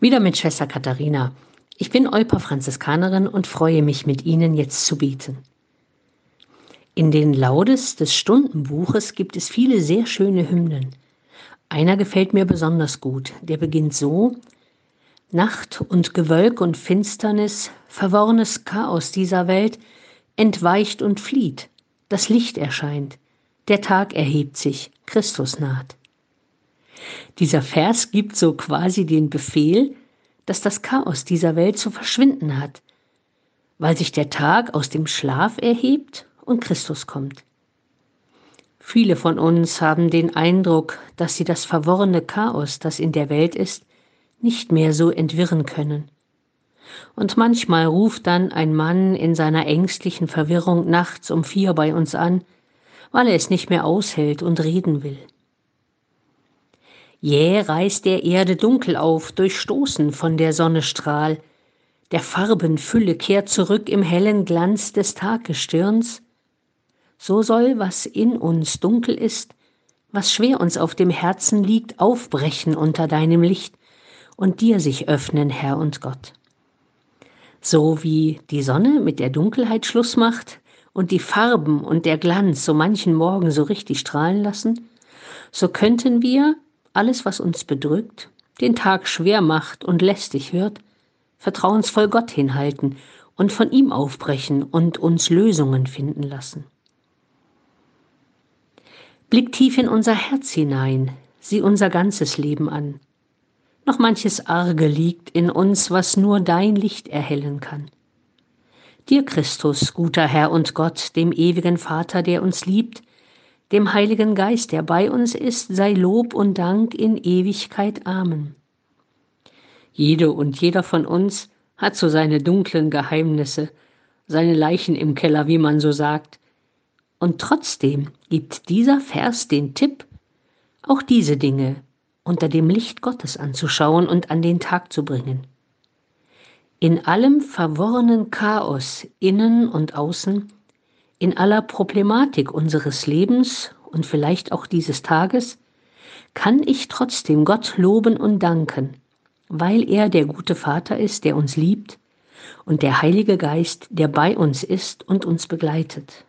Wieder mit Schwester Katharina. Ich bin Olpa Franziskanerin und freue mich, mit Ihnen jetzt zu beten. In den Laudes des Stundenbuches gibt es viele sehr schöne Hymnen. Einer gefällt mir besonders gut. Der beginnt so: Nacht und Gewölk und Finsternis, verworrenes Chaos dieser Welt, entweicht und flieht. Das Licht erscheint. Der Tag erhebt sich. Christus naht. Dieser Vers gibt so quasi den Befehl, dass das Chaos dieser Welt zu verschwinden hat, weil sich der Tag aus dem Schlaf erhebt und Christus kommt. Viele von uns haben den Eindruck, dass sie das verworrene Chaos, das in der Welt ist, nicht mehr so entwirren können. Und manchmal ruft dann ein Mann in seiner ängstlichen Verwirrung nachts um vier bei uns an, weil er es nicht mehr aushält und reden will. Jäh reißt der Erde dunkel auf, durchstoßen von der Sonne Strahl. Der Farben Fülle kehrt zurück im hellen Glanz des Tagestirns. So soll, was in uns dunkel ist, was schwer uns auf dem Herzen liegt, aufbrechen unter deinem Licht und dir sich öffnen, Herr und Gott. So wie die Sonne mit der Dunkelheit Schluss macht und die Farben und der Glanz so manchen Morgen so richtig strahlen lassen, so könnten wir alles, was uns bedrückt, den Tag schwer macht und lästig wird, vertrauensvoll Gott hinhalten und von ihm aufbrechen und uns Lösungen finden lassen. Blick tief in unser Herz hinein, sieh unser ganzes Leben an. Noch manches Arge liegt in uns, was nur dein Licht erhellen kann. Dir, Christus, guter Herr und Gott, dem ewigen Vater, der uns liebt, dem Heiligen Geist, der bei uns ist, sei Lob und Dank in Ewigkeit. Amen. Jede und jeder von uns hat so seine dunklen Geheimnisse, seine Leichen im Keller, wie man so sagt. Und trotzdem gibt dieser Vers den Tipp, auch diese Dinge unter dem Licht Gottes anzuschauen und an den Tag zu bringen. In allem verworrenen Chaos, innen und außen, in aller Problematik unseres Lebens und vielleicht auch dieses Tages, kann ich trotzdem Gott loben und danken, weil er der gute Vater ist, der uns liebt, und der Heilige Geist, der bei uns ist und uns begleitet.